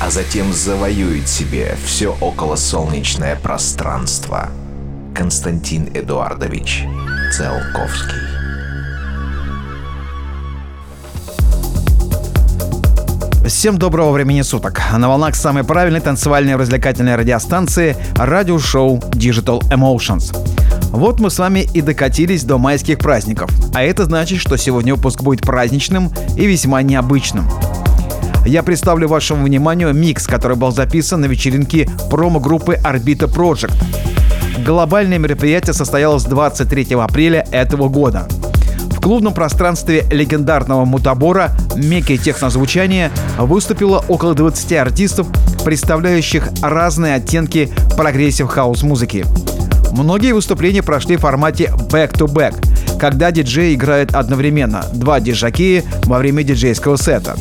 а затем завоюет себе все околосолнечное пространство. Константин Эдуардович Целковский. Всем доброго времени суток. На волнах самой правильной танцевальной развлекательной радиостанции радиошоу Digital Emotions. Вот мы с вами и докатились до майских праздников. А это значит, что сегодня выпуск будет праздничным и весьма необычным. Я представлю вашему вниманию микс, который был записан на вечеринке промо-группы Orbita Project. Глобальное мероприятие состоялось 23 апреля этого года. В клубном пространстве легендарного мутабора Мекки технозвучания выступило около 20 артистов, представляющих разные оттенки progressive house музыки. Многие выступления прошли в формате back-to-back, когда диджей играет одновременно, два диск-жокея во время диджейского сета.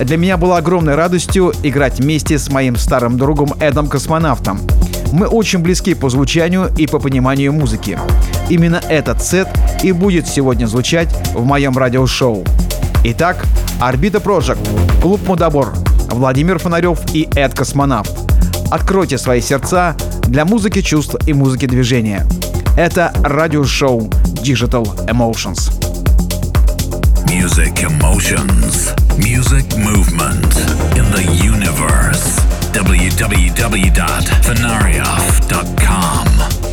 Для меня было огромной радостью играть вместе с моим старым другом Эдом Космонавтом. Мы очень близки по звучанию и по пониманию музыки. Именно этот сет и будет сегодня звучать в моем радиошоу. Итак, Орбита Project, Клуб Мудобор, Владимир Фонарев и Эд Космонавт. Откройте свои сердца для музыки чувств и музыки движения. Это радиошоу Digital Emotions. Music Emotions. Music Movement in the Universe. www.fenarioff.com.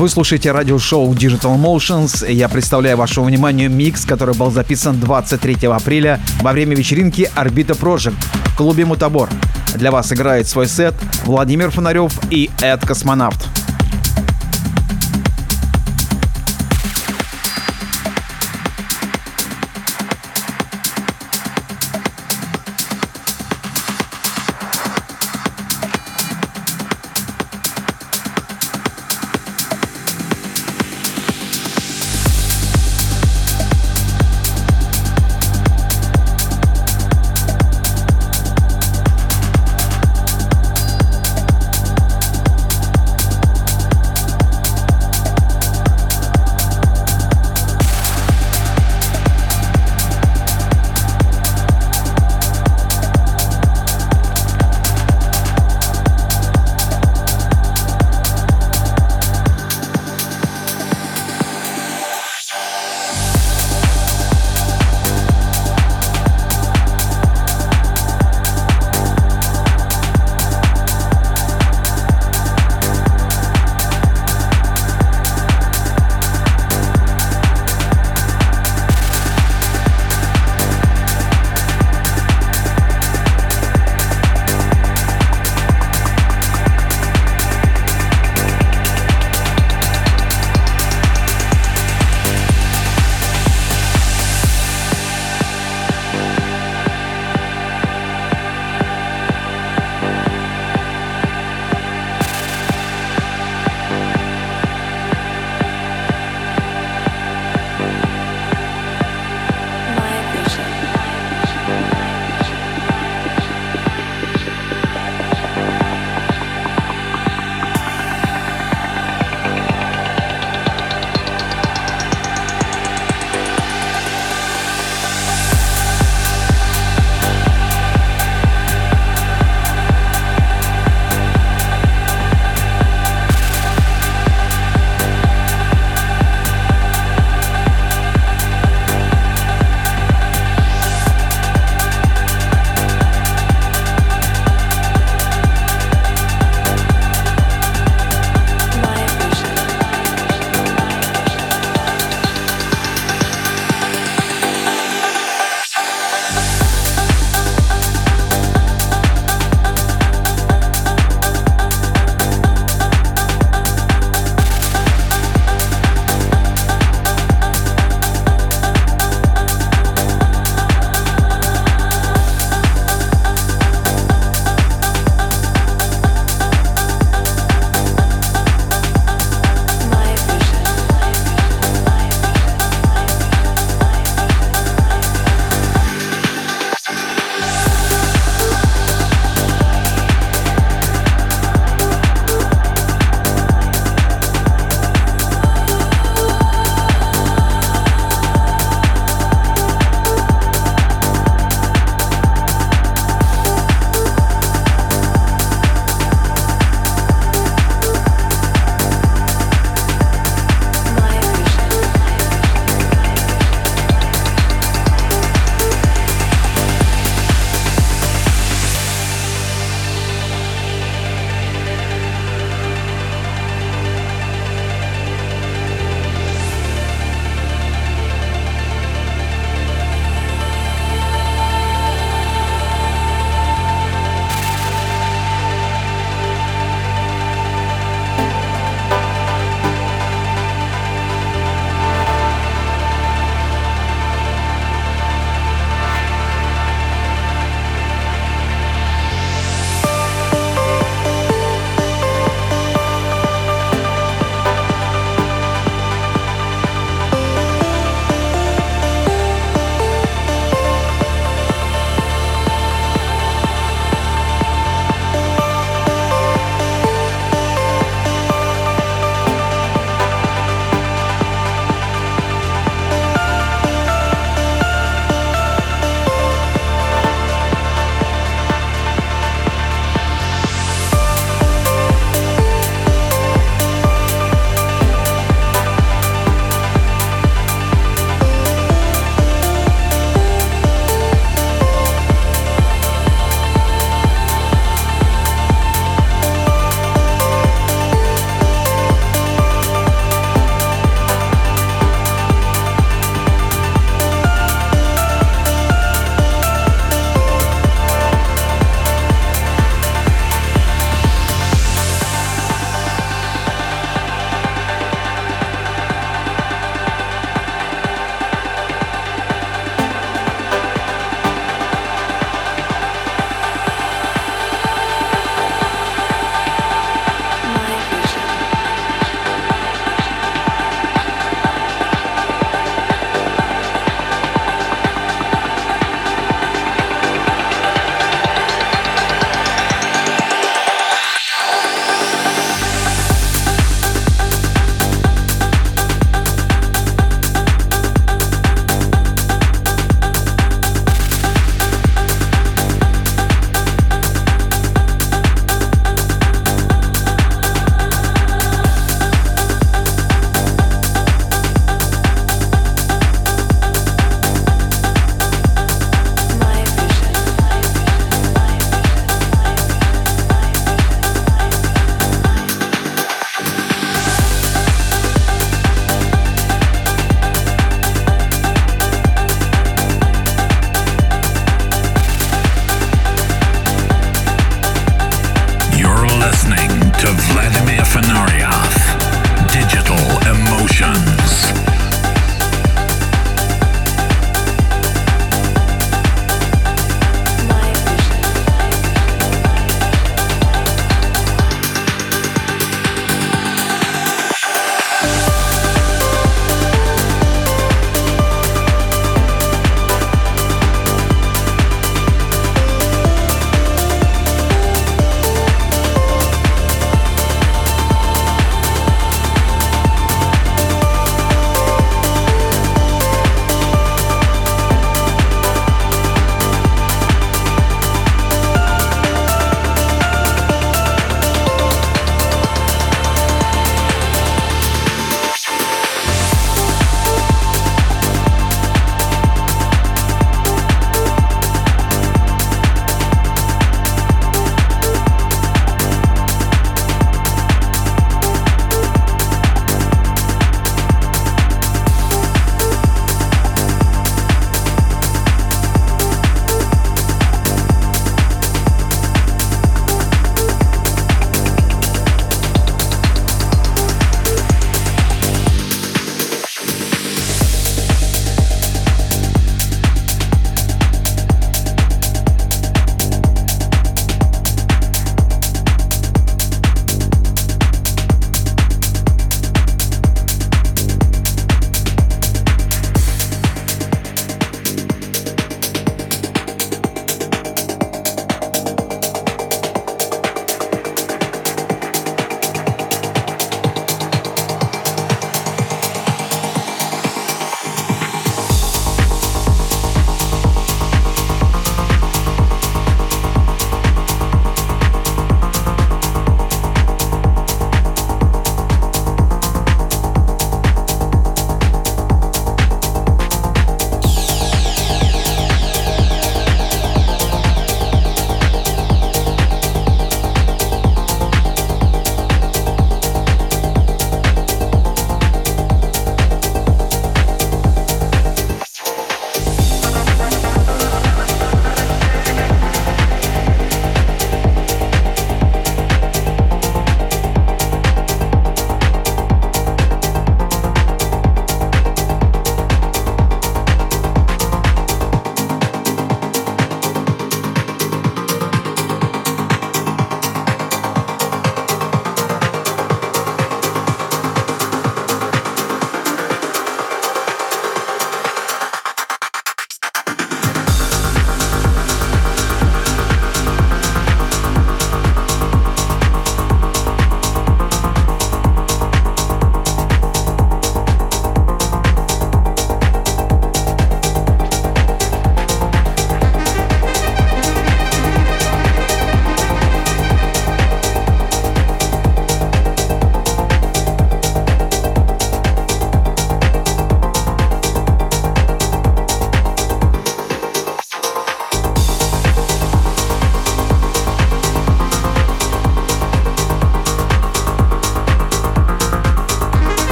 Вы слушаете радиошоу Digital Motions. Я представляю вашему вниманию микс, который был записан 23 апреля во время вечеринки Орбита Project в клубе Мутабор. Для вас играет свой сет Владимир Фонарев и Эд Космонавт.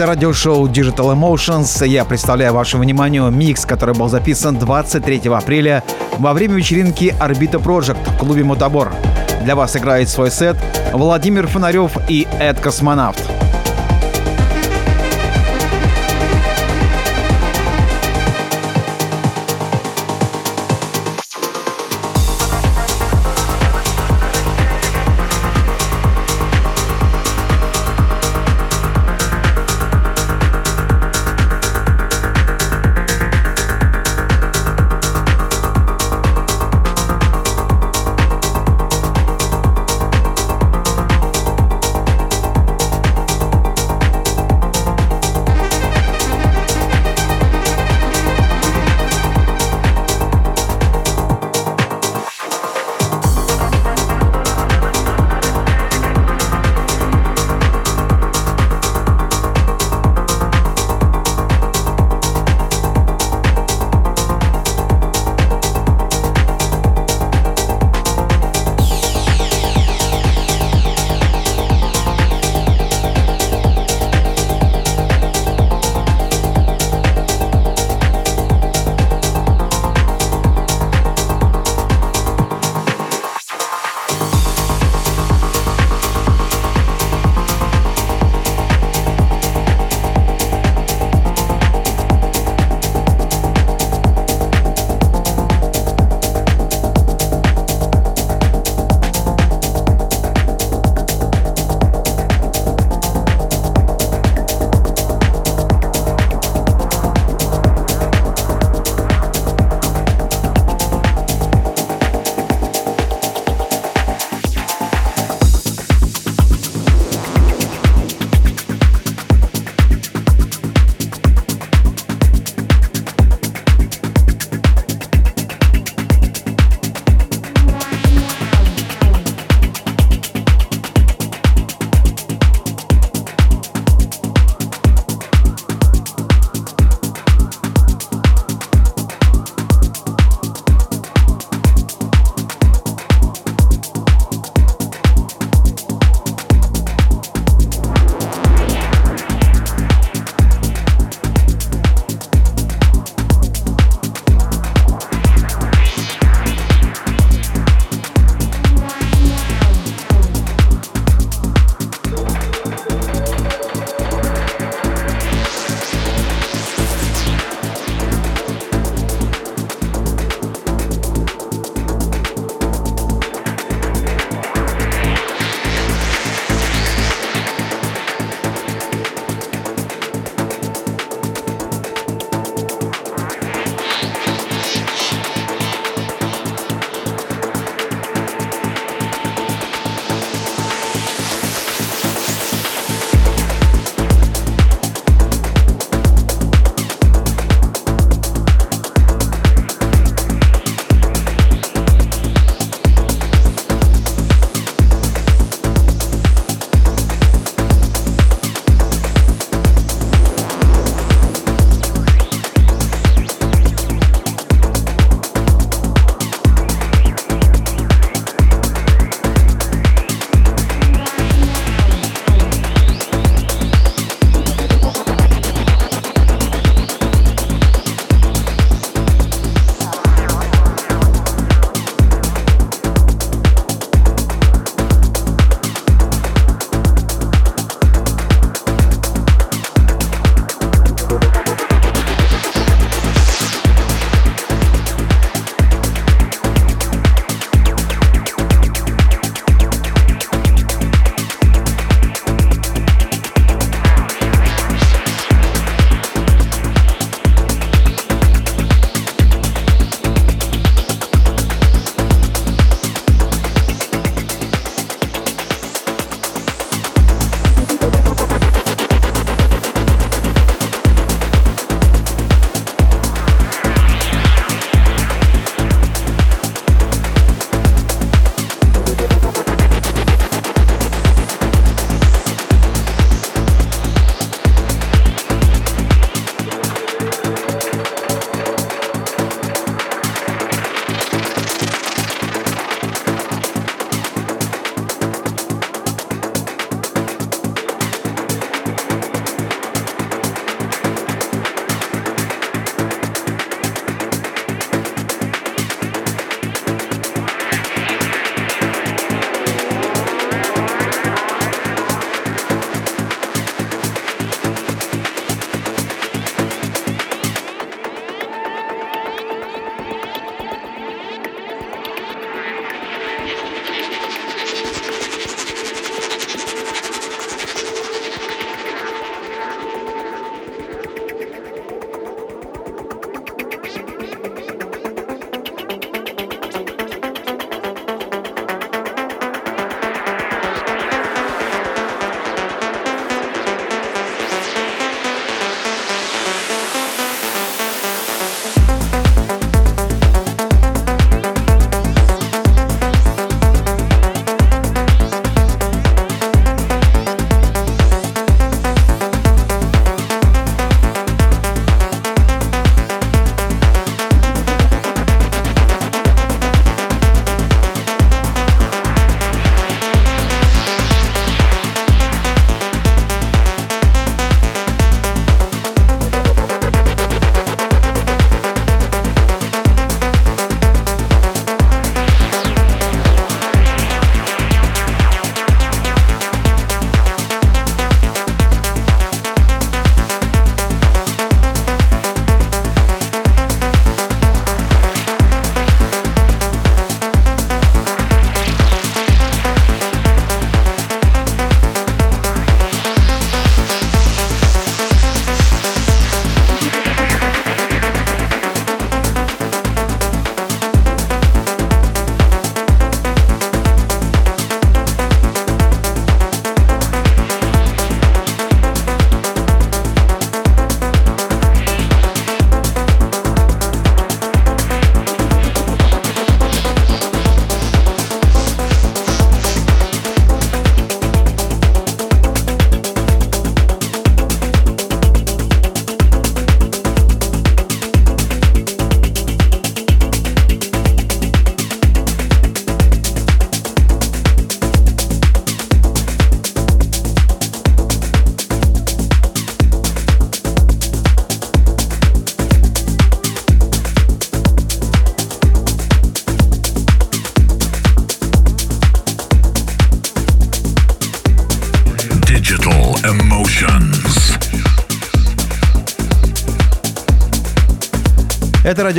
Это радиошоу Digital Emotions. Я представляю вашему вниманию микс, который был записан 23 апреля во время вечеринки Орбита Project в клубе Мотобор. Для вас играет свой сет Владимир Фонарев и Эд Космонавт.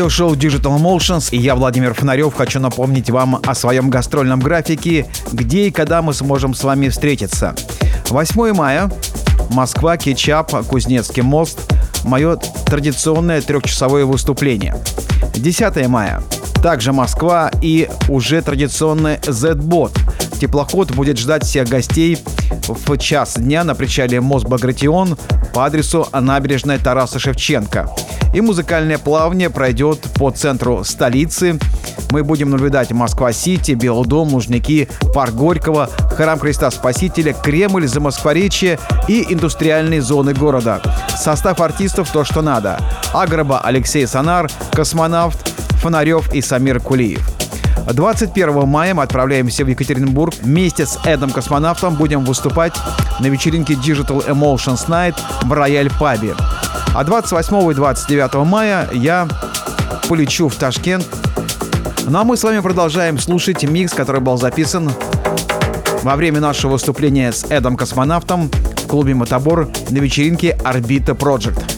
Радиошоу Digital Emotions, и я, Владимир Фонарев, хочу напомнить вам о своем гастрольном графике, где и когда мы сможем с вами встретиться. 8 мая, Москва, Кетчап, Кузнецкий мост, мое традиционное трехчасовое выступление. 10 мая, также Москва и уже традиционный Z-бот. Теплоход будет ждать всех гостей в час дня на причале Мост Багратион по адресу набережная Тараса Шевченко. И музыкальное плавание пройдет по центру столицы. Мы будем наблюдать Москва-Сити, Белый дом, Лужники, Парк Горького, Храм Христа Спасителя, Кремль, Замоскворечье и индустриальные зоны города. Состав артистов то, что надо. Агроба Алексей Санар, Космонавт, Фонарев и Самир Кулиев. 21 мая мы отправляемся в Екатеринбург. Вместе с Эдом Космонавтом будем выступать на вечеринке Digital Emotions Night в Рояль Пабе. А 28 и 29 мая я полечу в Ташкент. Ну а мы с вами продолжаем слушать микс, который был записан во время нашего выступления с Эдом Космонавтом в клубе «Мотобор» на вечеринке «Орбита Project».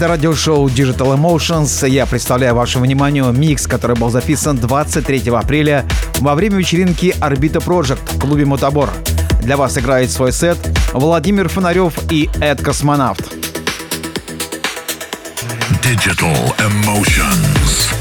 Это радиошоу Digital Emotions. Я представляю вашему вниманию микс, который был записан 23 апреля во время вечеринки Орбита Project в клубе Мотобор. Для вас играет свой сет Владимир Фонарев и Эд Космонавт. Digital Emotions.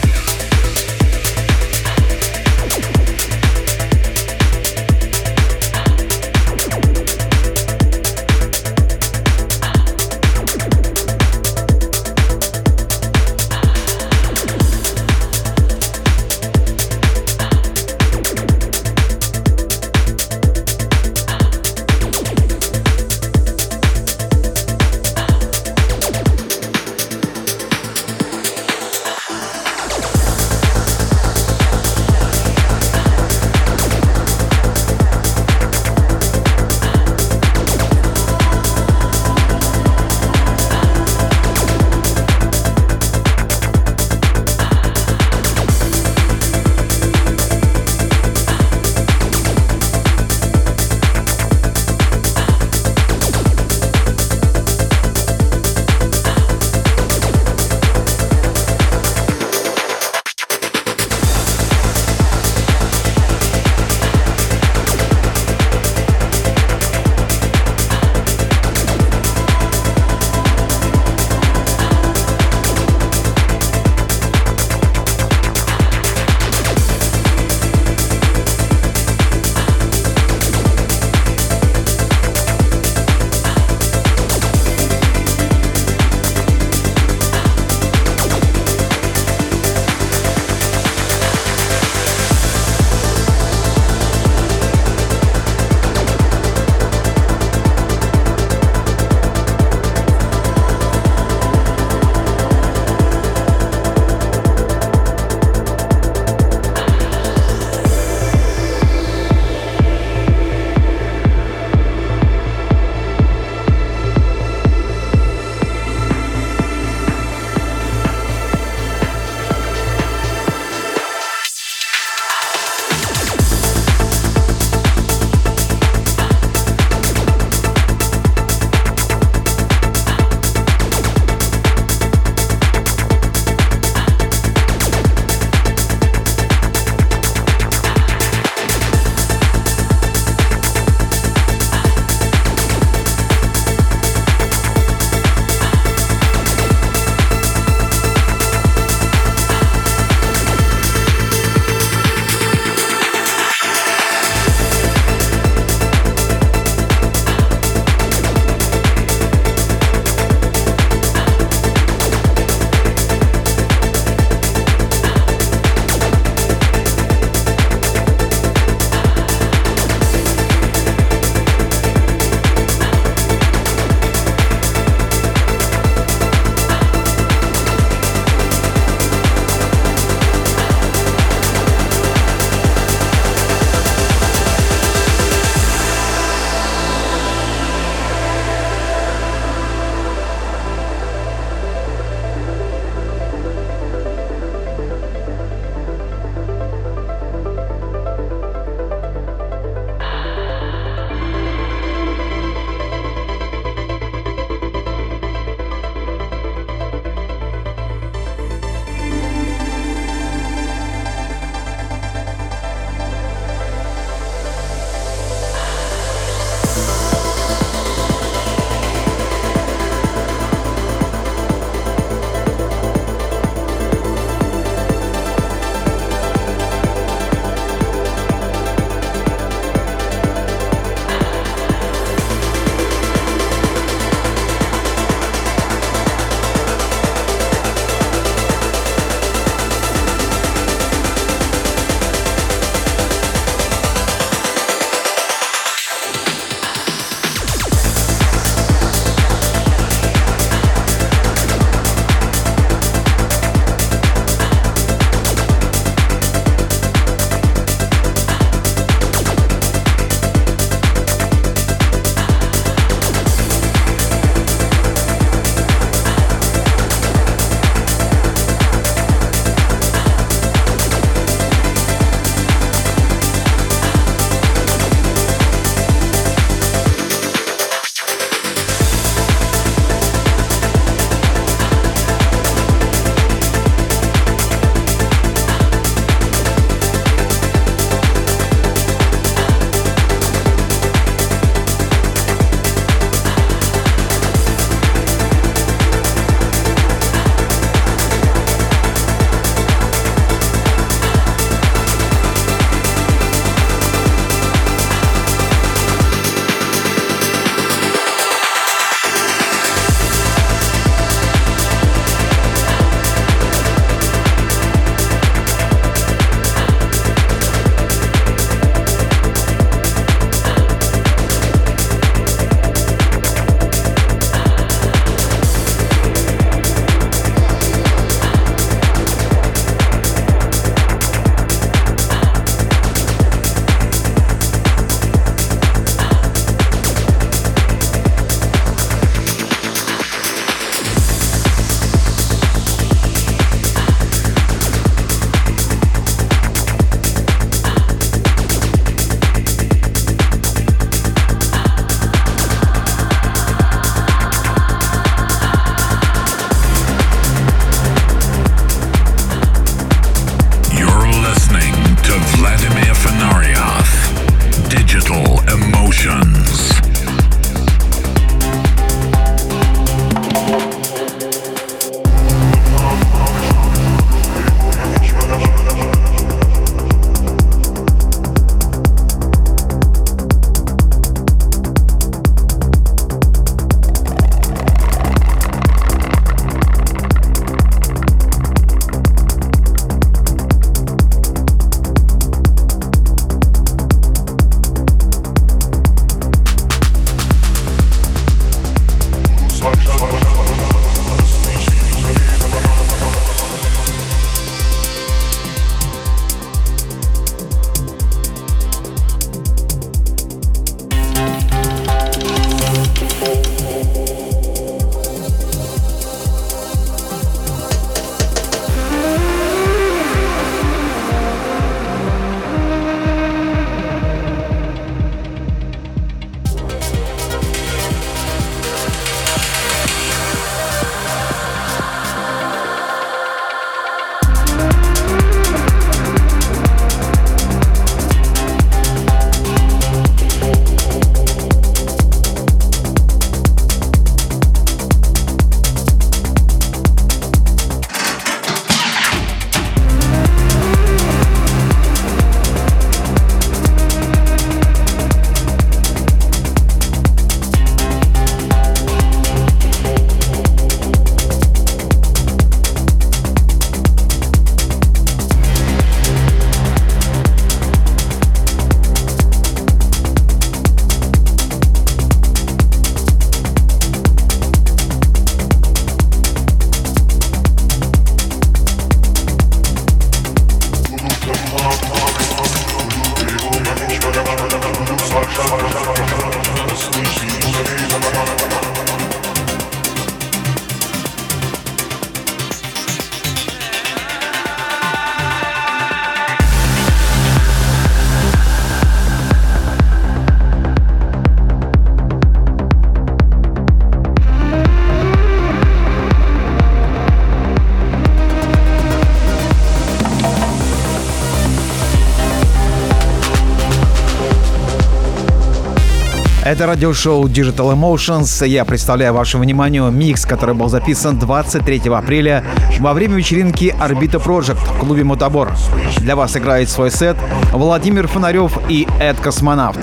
Это радиошоу Digital Emotions. Я представляю вашему вниманию микс, который был записан 23 апреля во время вечеринки Орбита Project в клубе Мотобор. Для вас играет свой сет Владимир Фонарев и Эд Космонавт.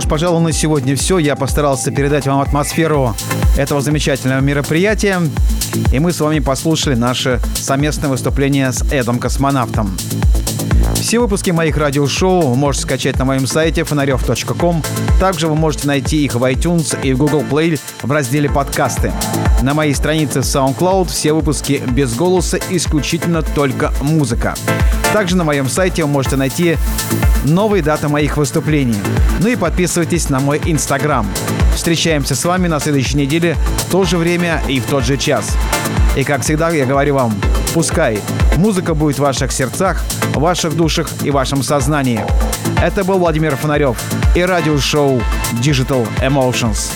Ж, пожалуй, на сегодня все. Я постарался передать вам атмосферу этого замечательного мероприятия. И мы с вами послушали наше совместное выступление с Эдом Космонавтом. Все выпуски моих радиошоу вы можете скачать на моем сайте фонарев.ком. Также вы можете найти их в iTunes и в Google Play в разделе «Подкасты». На моей странице SoundCloud все выпуски без голоса, исключительно только музыка. Также на моем сайте вы можете найти новые даты моих выступлений. Ну и подписывайтесь на мой Инстаграм. Встречаемся с вами на следующей неделе в то же время и в тот же час. И как всегда я говорю вам, пускай музыка будет в ваших сердцах, ваших душах и вашем сознании. Это был Владимир Фонарев и радиошоу Digital Emotions.